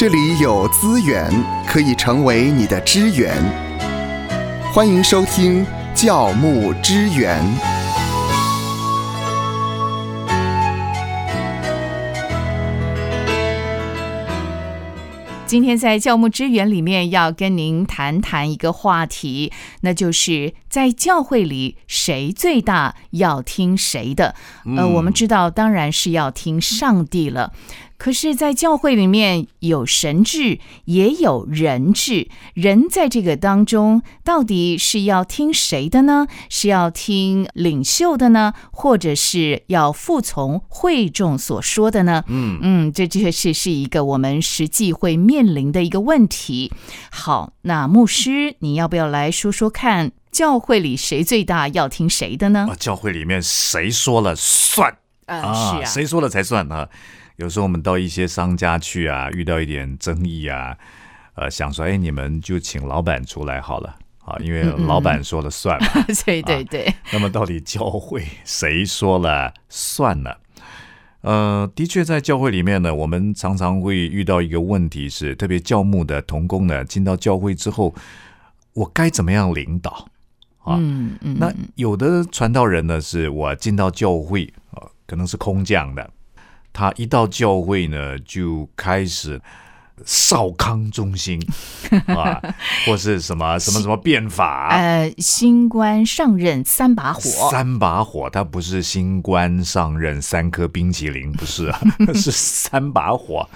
这里有资源可以成为你的支援。欢迎收听教牧支援。今天在教牧支援里面要跟您谈谈一个话题，那就是在教会里谁最大，要听谁的。呃，我们知道当然是要听上帝了。可是，在教会里面有神治，也有人治。人在这个当中，到底是要听谁的呢？是要听领袖的呢，或者是要服从会众所说的呢？嗯嗯，这确实是一个我们实际会面临的一个问题。好，那牧师，你要不要来说说看，教会里谁最大，要听谁的呢？教会里面谁说了算？啊，是啊，谁说了才算啊？有时候我们到一些商家去啊，遇到一点争议啊，呃，想说，哎，你们就请老板出来好了啊，因为老板说了算嘛。对对对。那么到底教会谁说了算呢？呃，的确，在教会里面呢，我们常常会遇到一个问题是，特别教牧的童工呢，进到教会之后，我该怎么样领导啊？嗯嗯。那有的传道人呢，是我进到教会啊，可能是空降的。他一到教会呢，就开始少康中心 啊，或是什么什么什么变法。呃，新官上任三把火，三把火，他不是新官上任三颗冰淇淋，不是啊，是三把火。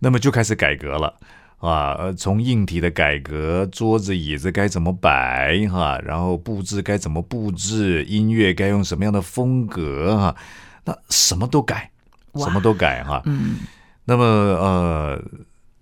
那么就开始改革了啊，从硬体的改革，桌子椅子该怎么摆哈，然后布置该怎么布置，音乐该用什么样的风格哈，那什么都改。什么都改哈，嗯，那么呃，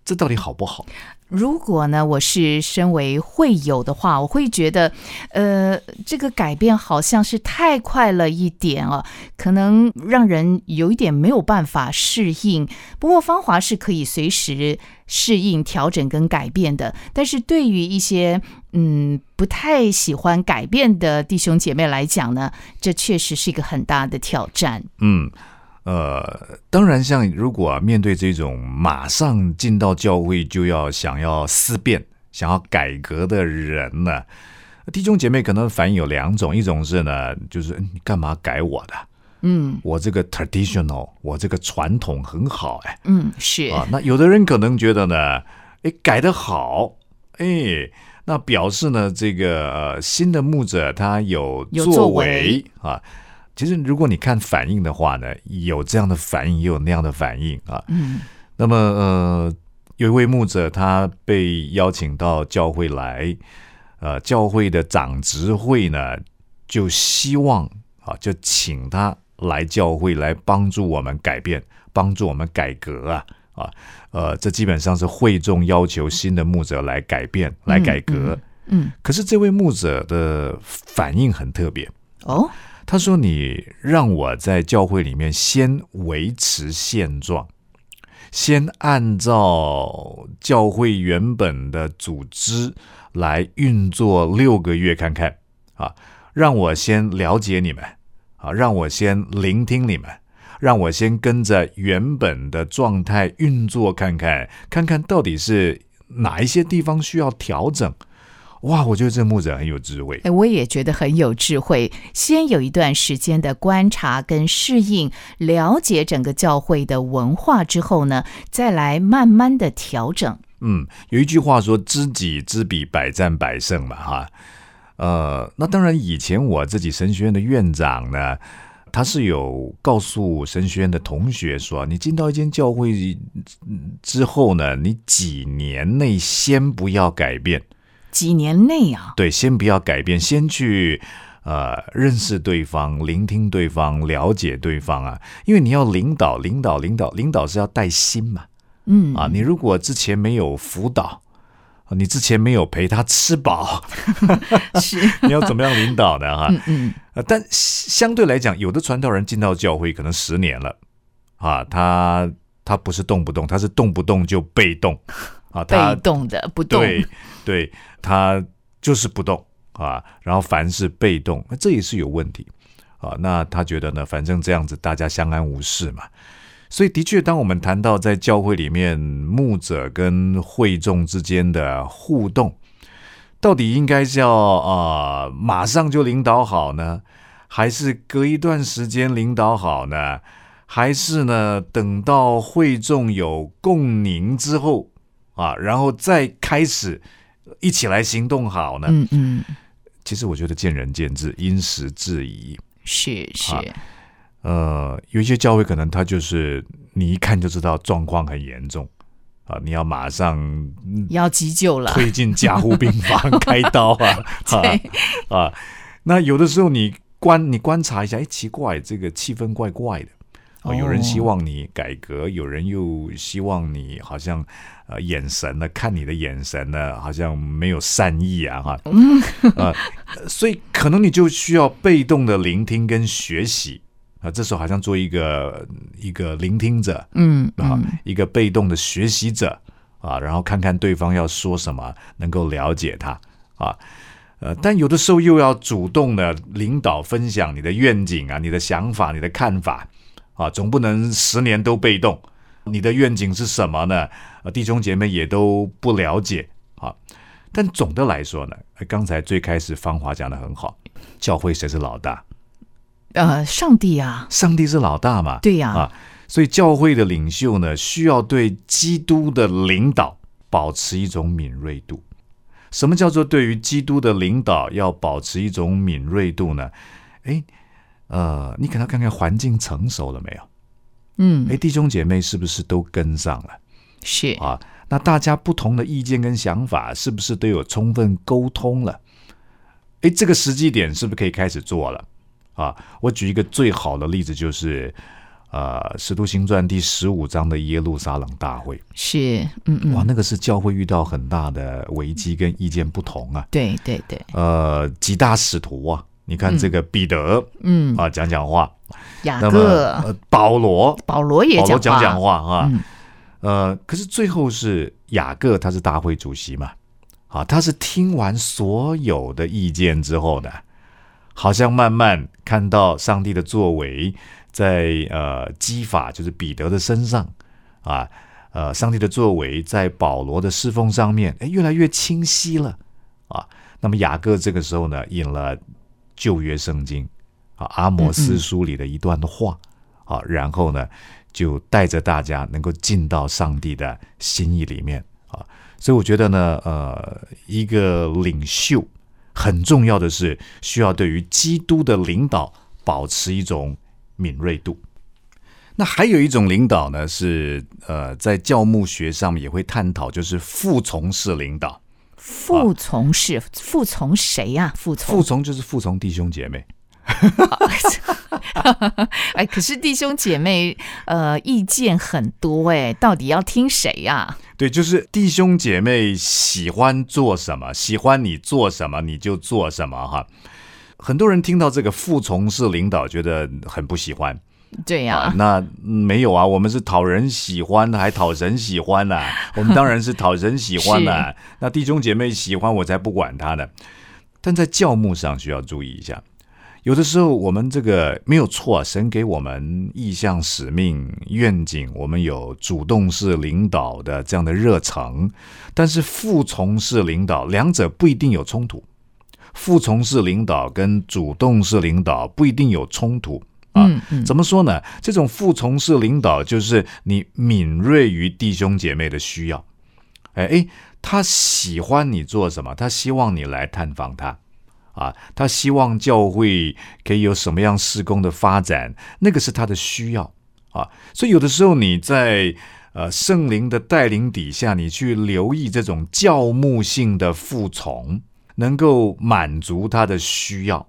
这到底好不好？如果呢，我是身为会友的话，我会觉得，呃，这个改变好像是太快了一点啊，可能让人有一点没有办法适应。不过芳华是可以随时适应、调整跟改变的。但是对于一些嗯不太喜欢改变的弟兄姐妹来讲呢，这确实是一个很大的挑战。嗯。呃，当然，像如果面对这种马上进到教会就要想要思变、想要改革的人呢，弟兄姐妹可能反应有两种，一种是呢，就是你干嘛改我的？嗯，我这个 traditional，我这个传统很好，哎，嗯，是啊。那有的人可能觉得呢，哎，改得好，哎，那表示呢，这个呃新的牧者他有作为啊。其实，如果你看反应的话呢，有这样的反应，也有那样的反应啊。嗯。那么，呃，有一位牧者，他被邀请到教会来，呃，教会的长执会呢，就希望啊，就请他来教会来帮助我们改变，帮助我们改革啊啊。呃，这基本上是会众要求新的牧者来改变、来改革。嗯。可是，这位牧者的反应很特别哦。他说：“你让我在教会里面先维持现状，先按照教会原本的组织来运作六个月看看。啊，让我先了解你们。啊，让我先聆听你们，让我先跟着原本的状态运作看看，看看到底是哪一些地方需要调整。”哇，我觉得这牧者很有智慧。哎，我也觉得很有智慧。先有一段时间的观察跟适应，了解整个教会的文化之后呢，再来慢慢的调整。嗯，有一句话说“知己知彼，百战百胜”嘛，哈。呃，那当然，以前我自己神学院的院长呢，他是有告诉神学院的同学说，你进到一间教会之后呢，你几年内先不要改变。几年内啊，对，先不要改变，先去呃认识对方，聆听对方，了解对方啊。因为你要领导，领导，领导，领导是要带心嘛。嗯啊，你如果之前没有辅导，你之前没有陪他吃饱，是 你要怎么样领导的哈？嗯嗯。但相对来讲，有的传道人进到教会可能十年了啊，他他不是动不动，他是动不动就被动。啊，被动的不动，对，对他就是不动啊。然后凡是被动，那这也是有问题啊。那他觉得呢，反正这样子大家相安无事嘛。所以，的确，当我们谈到在教会里面牧者跟会众之间的互动，到底应该是要啊马上就领导好呢，还是隔一段时间领导好呢？还是呢，等到会众有共鸣之后啊，然后再开始一起来行动好呢？嗯嗯，其实我觉得见仁见智，因时制宜。是是。呃，有一些教会可能他就是你一看就知道状况很严重啊，你要马上要急救了，推进加护病房开刀啊 啊啊！那有的时候你观你观察一下，哎，奇怪，这个气氛怪怪的哦。有人希望你改革，有人又希望你好像呃眼神呢，看你的眼神呢，好像没有善意啊哈啊，所以可能你就需要被动的聆听跟学习。啊，这时候好像做一个一个聆听者，嗯啊，一个被动的学习者啊，然后看看对方要说什么，能够了解他啊，呃，但有的时候又要主动的领导分享你的愿景啊，你的想法，你的看法啊，总不能十年都被动。你的愿景是什么呢？啊，弟兄姐妹也都不了解啊。但总的来说呢，刚才最开始芳华讲的很好，教会谁是老大？呃，上帝啊，上帝是老大嘛？对呀，啊，所以教会的领袖呢，需要对基督的领导保持一种敏锐度。什么叫做对于基督的领导要保持一种敏锐度呢？哎，呃，你可能看看环境成熟了没有？嗯，哎，弟兄姐妹是不是都跟上了？是啊，那大家不同的意见跟想法是不是都有充分沟通了？哎，这个时机点是不是可以开始做了？啊，我举一个最好的例子，就是呃，《使徒行传》第十五章的耶路撒冷大会，是，嗯嗯，哇，那个是教会遇到很大的危机跟意见不同啊，对对对，呃，几大使徒啊，你看这个彼得，嗯。啊，讲讲话，雅各，呃，保罗，保罗也保罗讲讲话啊，嗯。呃，可是最后是雅各，他是大会主席嘛，啊，他是听完所有的意见之后呢。好像慢慢看到上帝的作为，在呃基法就是彼得的身上啊，呃，上帝的作为在保罗的侍奉上面，哎，越来越清晰了啊。那么雅各这个时候呢，引了旧约圣经啊阿摩斯书里的一段话啊，然后呢，就带着大家能够进到上帝的心意里面啊。所以我觉得呢，呃，一个领袖。很重要的是，需要对于基督的领导保持一种敏锐度。那还有一种领导呢，是呃，在教牧学上面也会探讨，就是服从式领导。服从是，服从谁呀？服从，服从就是服从弟兄姐妹。哎，可是弟兄姐妹呃意见很多哎，到底要听谁呀？对，就是弟兄姐妹喜欢做什么，喜欢你做什么，你就做什么哈。很多人听到这个服从式领导，觉得很不喜欢。对呀，那没有啊，我们是讨人喜欢的，还讨神喜欢呢。我们当然是讨神喜欢的。那弟兄姐妹喜欢，我才不管他呢。但在教牧上需要注意一下。有的时候，我们这个没有错，神给我们意向、使命、愿景，我们有主动式领导的这样的热诚，但是服从式领导，两者不一定有冲突。服从式领导跟主动式领导不一定有冲突啊？怎么说呢？这种服从式领导就是你敏锐于弟兄姐妹的需要，哎哎，他喜欢你做什么，他希望你来探访他。啊，他希望教会可以有什么样施工的发展，那个是他的需要啊。所以有的时候你在呃圣灵的带领底下，你去留意这种教牧性的服从，能够满足他的需要，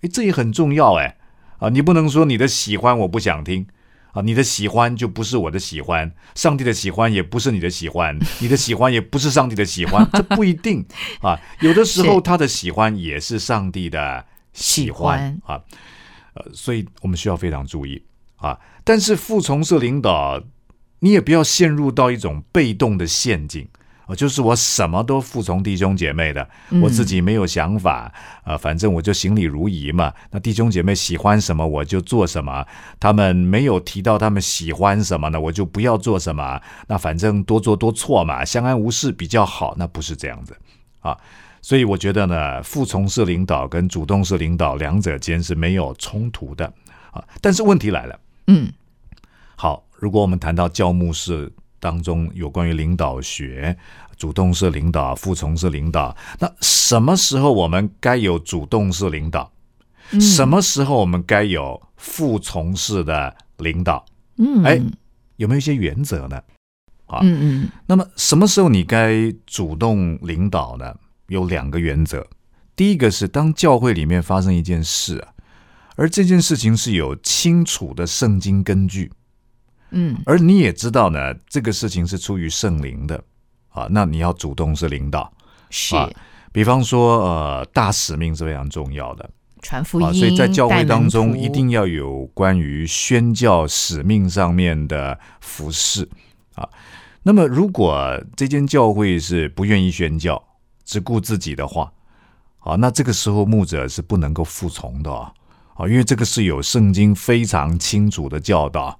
诶，这也很重要诶。啊，你不能说你的喜欢我不想听。啊，你的喜欢就不是我的喜欢，上帝的喜欢也不是你的喜欢，你的喜欢也不是上帝的喜欢，这不一定啊。有的时候他的喜欢也是上帝的喜欢啊。呃，所以我们需要非常注意啊。但是服从式领导，你也不要陷入到一种被动的陷阱啊，就是我什么都服从弟兄姐妹的，我自己没有想法，啊，反正我就行礼如仪嘛。那弟兄姐妹喜欢什么我就做什么，他们没有提到他们喜欢什么呢，我就不要做什么。那反正多做多错嘛，相安无事比较好。那不是这样子啊，所以我觉得呢，服从式领导跟主动式领导两者间是没有冲突的啊。但是问题来了，嗯，好，如果我们谈到教牧式。当中有关于领导学，主动式领导、服从式领导。那什么时候我们该有主动式领导？什么时候我们该有服从式的领导？嗯，哎，有没有一些原则呢？啊，嗯嗯。那么什么时候你该主动领导呢？有两个原则。第一个是当教会里面发生一件事啊，而这件事情是有清楚的圣经根据。嗯，而你也知道呢，这个事情是出于圣灵的啊，那你要主动是领导，是。比方说，呃，大使命是非常重要的，传福音，所以在教会当中一定要有关于宣教使命上面的服饰啊。那么，如果这间教会是不愿意宣教，只顾自己的话，啊，那这个时候牧者是不能够服从的啊，啊，因为这个是有圣经非常清楚的教导。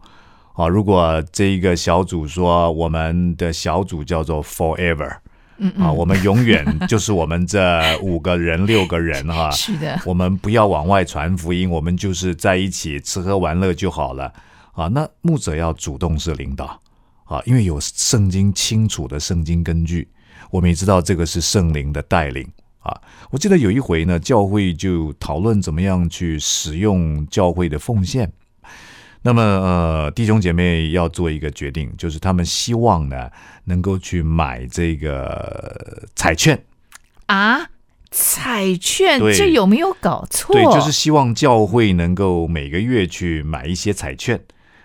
啊，如果这一个小组说我们的小组叫做 Forever，嗯啊，我们永远就是我们这五个人六个人哈，是的，我们不要往外传福音，我们就是在一起吃喝玩乐就好了啊。那牧者要主动是领导啊，因为有圣经清楚的圣经根据，我们也知道这个是圣灵的带领啊。我记得有一回呢，教会就讨论怎么样去使用教会的奉献。那么，呃，弟兄姐妹要做一个决定，就是他们希望呢，能够去买这个彩券啊，彩券，这有没有搞错？对，就是希望教会能够每个月去买一些彩券，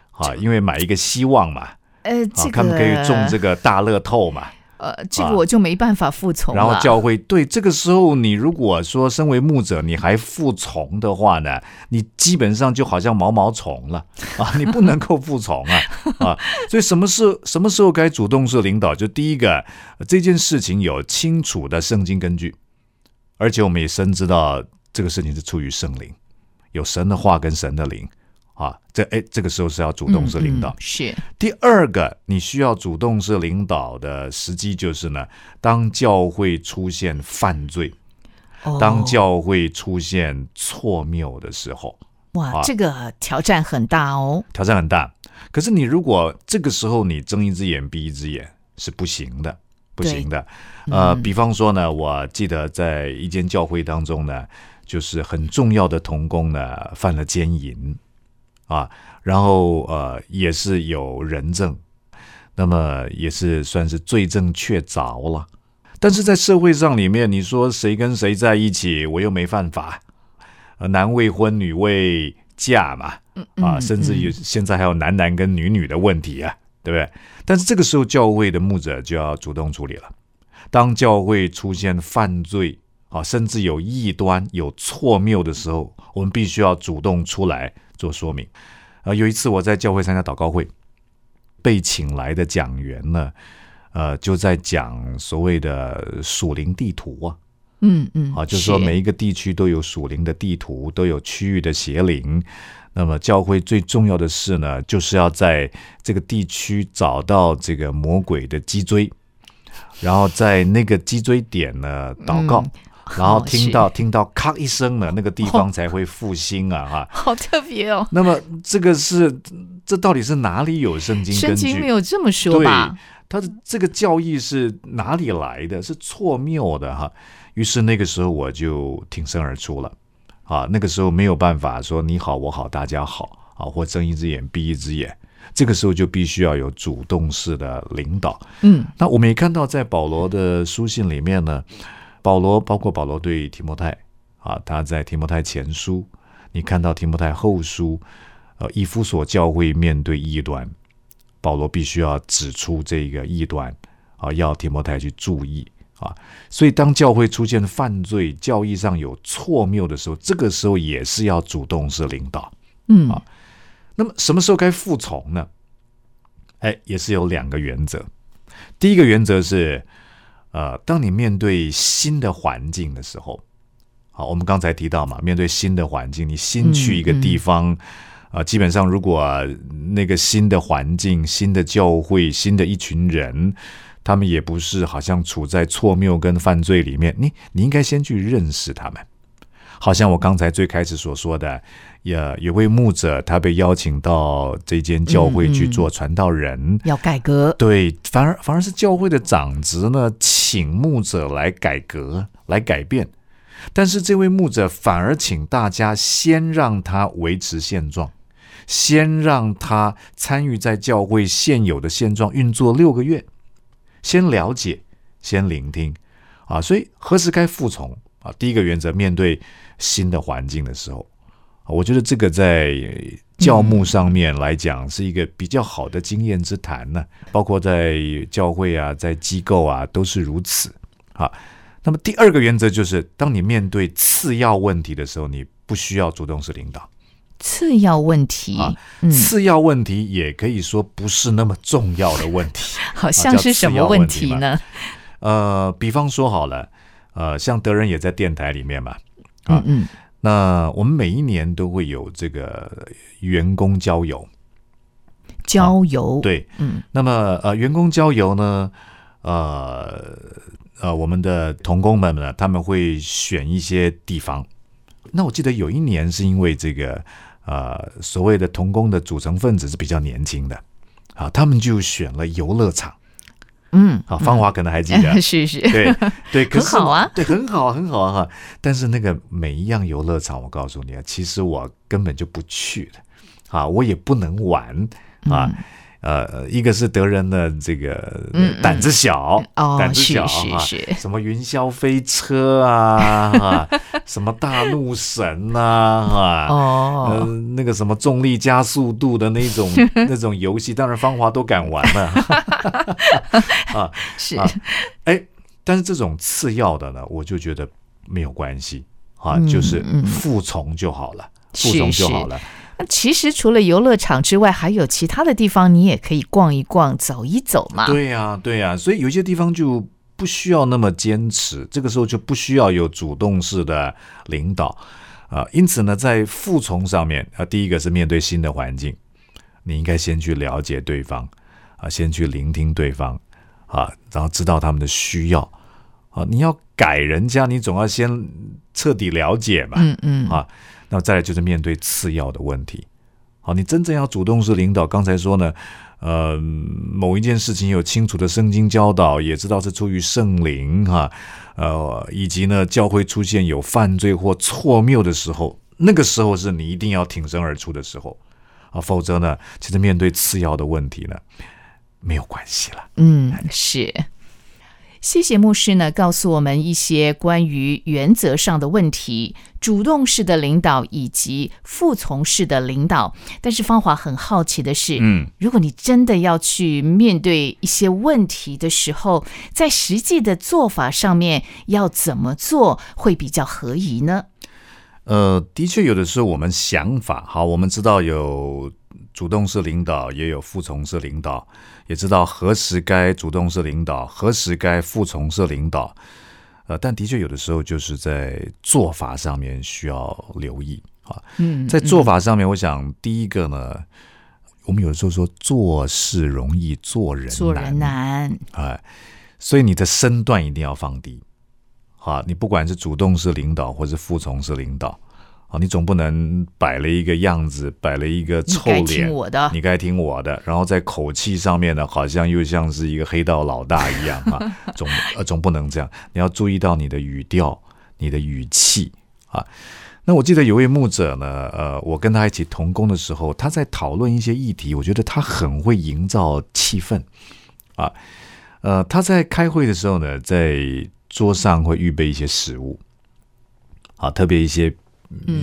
啊，因为买一个希望嘛，呃，这个他们可以中这个大乐透嘛。呃，这个我就没办法服从。然后教会对这个时候，你如果说身为牧者，你还服从的话呢，你基本上就好像毛毛虫了啊，你不能够服从啊啊！所以什么时什么时候该主动是领导？就第一个，这件事情有清楚的圣经根据，而且我们也深知道这个事情是出于圣灵，有神的话跟神的灵。啊，这哎，这个时候是要主动式领导。是第二个，你需要主动式领导的时机就是呢，当教会出现犯罪，当教会出现错谬的时候，哇，这个挑战很大哦，挑战很大。可是你如果这个时候你睁一只眼闭一只眼是不行的，不行的。呃，比方说呢，我记得在一间教会当中呢，就是很重要的童工呢犯了奸淫。啊，然后呃，也是有人证，那么也是算是罪证确凿了。但是在社会上里面，你说谁跟谁在一起，我又没犯法，男未婚女未嫁嘛，啊，甚至于现在还有男男跟女女的问题啊，对不对？但是这个时候教会的牧者就要主动处理了。当教会出现犯罪啊，甚至有异端、有错谬的时候，我们必须要主动出来。做说明，啊，有一次我在教会参加祷告会，被请来的讲员呢，呃，就在讲所谓的属灵地图啊，嗯嗯，啊，就是说每一个地区都有属灵的地图，都有区域的邪灵。那么教会最重要的事呢，就是要在这个地区找到这个魔鬼的脊椎，然后在那个脊椎点呢祷告。然后听到听到咔一声呢，那个地方才会复兴啊！哈，好特别哦。那么这个是这到底是哪里有圣经根据？圣经没有这么说吧？他的这个教义是哪里来的？是错谬的哈。于是那个时候我就挺身而出了啊。那个时候没有办法说你好我好大家好啊，或睁一只眼闭一只眼。这个时候就必须要有主动式的领导。嗯，那我们也看到在保罗的书信里面呢。保罗包括保罗对提摩太啊，他在提摩太前书，你看到提摩太后书，呃，以夫所教会面对异端，保罗必须要指出这个异端啊，要提摩太去注意啊。所以当教会出现犯罪、教义上有错谬的时候，这个时候也是要主动是领导，嗯啊。那么什么时候该服从呢？哎，也是有两个原则。第一个原则是。呃，当你面对新的环境的时候，好，我们刚才提到嘛，面对新的环境，你新去一个地方，啊，基本上如果那个新的环境、新的教会、新的一群人，他们也不是好像处在错谬跟犯罪里面，你你应该先去认识他们。好像我刚才最开始所说的，也有位牧者，他被邀请到这间教会去做传道人，要改革。对，反而反而是教会的长职呢，请牧者来改革、来改变。但是这位牧者反而请大家先让他维持现状，先让他参与在教会现有的现状运作六个月，先了解，先聆听，啊，所以何时该服从啊？第一个原则，面对新的环境的时候，我觉得这个在教牧上面来讲是一个比较好的经验之谈呢，包括在教会啊，在机构啊都是如此，啊。那么第二个原则就是，当你面对次要问题的时候，你不需要主动式领导。次要问题啊，次要问题也可以说不是那么重要的问题。好像是什么问题呢？呃，比方说好了，呃，像德仁也在电台里面嘛，啊，嗯，那我们每一年都会有这个员工郊游，郊游对，嗯，那么呃，员工郊游呢，呃。呃，我们的童工们呢，他们会选一些地方。那我记得有一年是因为这个，呃，所谓的童工的组成分子是比较年轻的，啊，他们就选了游乐场。嗯，啊，芳华可能还记得，是是，对 对，很好啊，对，很好，很好啊哈。但是那个每一样游乐场，我告诉你啊，其实我根本就不去的，啊，我也不能玩啊。呃，一个是德人的这个胆子小，胆子小啊，什么云霄飞车啊，啊什么大怒神呐，啊，哦，那个什么重力加速度的那种 那种游戏，当然芳华都敢玩了，啊，是，哎，但是这种次要的呢，我就觉得没有关系啊，就是服从就好了，服从就好了。其实除了游乐场之外，还有其他的地方，你也可以逛一逛、走一走嘛。对呀，对呀，所以有些地方就不需要那么坚持，这个时候就不需要有主动式的领导啊。因此呢，在服从上面啊，第一个是面对新的环境，你应该先去了解对方啊，先去聆听对方啊，然后知道他们的需要啊。你要改人家，你总要先彻底了解嘛。嗯嗯啊。那再来就是面对次要的问题，好，你真正要主动是领导。刚才说呢，呃，某一件事情有清楚的圣经教导，也知道是出于圣灵哈，呃，以及呢，教会出现有犯罪或错谬的时候，那个时候是你一定要挺身而出的时候啊，否则呢，其实面对次要的问题呢，没有关系了。嗯，是。谢谢牧师呢，告诉我们一些关于原则上的问题，主动式的领导以及服从式的领导。但是芳华很好奇的是，嗯，如果你真的要去面对一些问题的时候，在实际的做法上面要怎么做会比较合宜呢？呃，的确，有的时候我们想法好，我们知道有。主动式领导也有服从式领导，也知道何时该主动式领导，何时该服从式领导。呃，但的确有的时候就是在做法上面需要留意啊。嗯，在做法上面，我想第一个呢，我们有的时候说做事容易，做人做人难。哎，所以你的身段一定要放低。好，你不管是主动式领导或是服从式领导。啊，你总不能摆了一个样子，摆了一个臭脸，你该听我的，你该听我的。然后在口气上面呢，好像又像是一个黑道老大一样啊，总呃总不能这样。你要注意到你的语调、你的语气啊。那我记得有位牧者呢，呃，我跟他一起同工的时候，他在讨论一些议题，我觉得他很会营造气氛啊。呃，他在开会的时候呢，在桌上会预备一些食物啊，特别一些。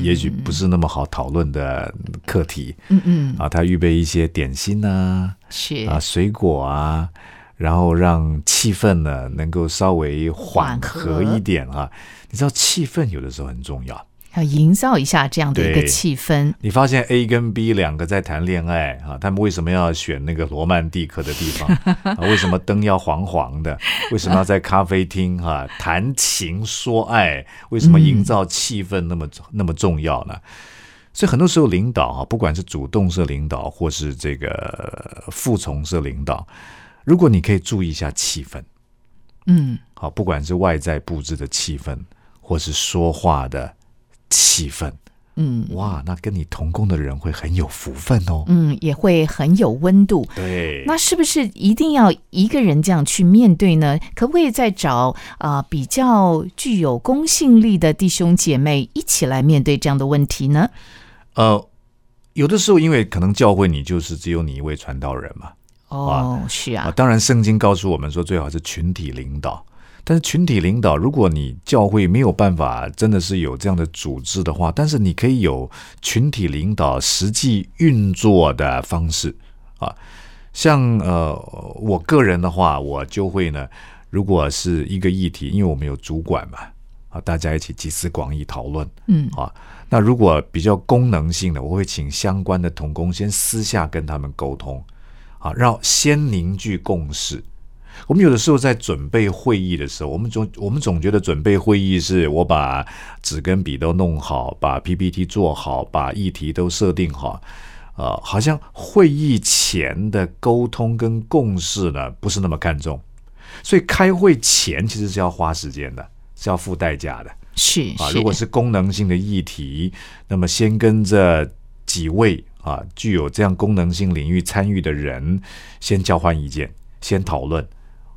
也许不是那么好讨论的课题，嗯嗯，啊，他预备一些点心啊，是。啊，水果啊，然后让气氛呢能够稍微缓和一点啊。你知道气氛有的时候很重要，要营造一下这样的一个气氛。你发现 A 跟 B 两个在谈恋爱啊，他们为什么要选那个罗曼蒂克的地方？啊、为什么灯要黄黄的？为什么要在咖啡厅哈、谈情说爱？为什么营造气氛那么、那么重要呢？所以很多时候领导啊，不管是主动式领导或是这个呃服从式领导，如果你可以注意一下气氛，嗯，好，不管是外在布置的气氛，或是说话的气氛，嗯哇，那跟你同工的人会很有福分哦。嗯，也会很有温度。对，那是不是一定要一个人这样去面对呢？可不可以再找啊、呃比较具有公信力的弟兄姐妹一起来面对这样的问题呢？呃，有的时候因为可能教会你就是只有你一位传道人嘛，哦，是啊，啊，当然圣经告诉我们说最好是群体领导。但是群体领导，如果你教会没有办法真的是有这样的组织的话，但是你可以有群体领导实际运作的方式啊。像呃，我个人的话，我就会呢，如果是一个议题，因为我们有主管嘛，啊，大家一起集思广益讨论，嗯啊，那如果比较功能性的，我会请相关的同工先私下跟他们沟通，啊，让先凝聚共识。我们有的时候在准备会议的时候，我们总我们总觉得准备会议是我把纸跟笔都弄好，把 PPT 做好，把议题都设定好，呃，好像会议前的沟通跟共识呢不是那么看重，所以开会前其实是要花时间的，是要付代价的。是啊，如果是功能性的议题，那么先跟着几位啊具有这样功能性领域参与的人先交换意见，先讨论，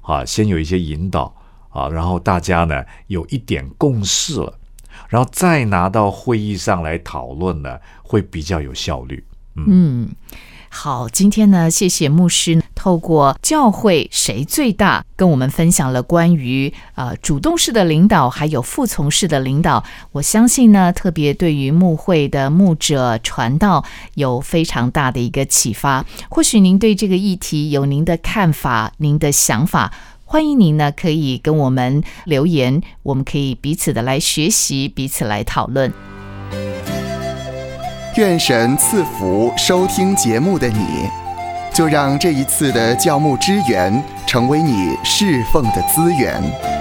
啊，先有一些引导啊，然后大家呢有一点共识了，然后再拿到会议上来讨论呢，会比较有效率。嗯，好，今天呢，谢谢牧师透过教会谁最大，跟我们分享了关于呃主动式的领导，还有服从式的领导。我相信呢，特别对于牧会的牧者传道有非常大的一个启发。或许您对这个议题有您的看法、您的想法。欢迎您呢，可以跟我们留言，我们可以彼此的来学习，彼此来讨论。愿神赐福收听节目的你，就让这一次的教牧支援成为你侍奉的资源。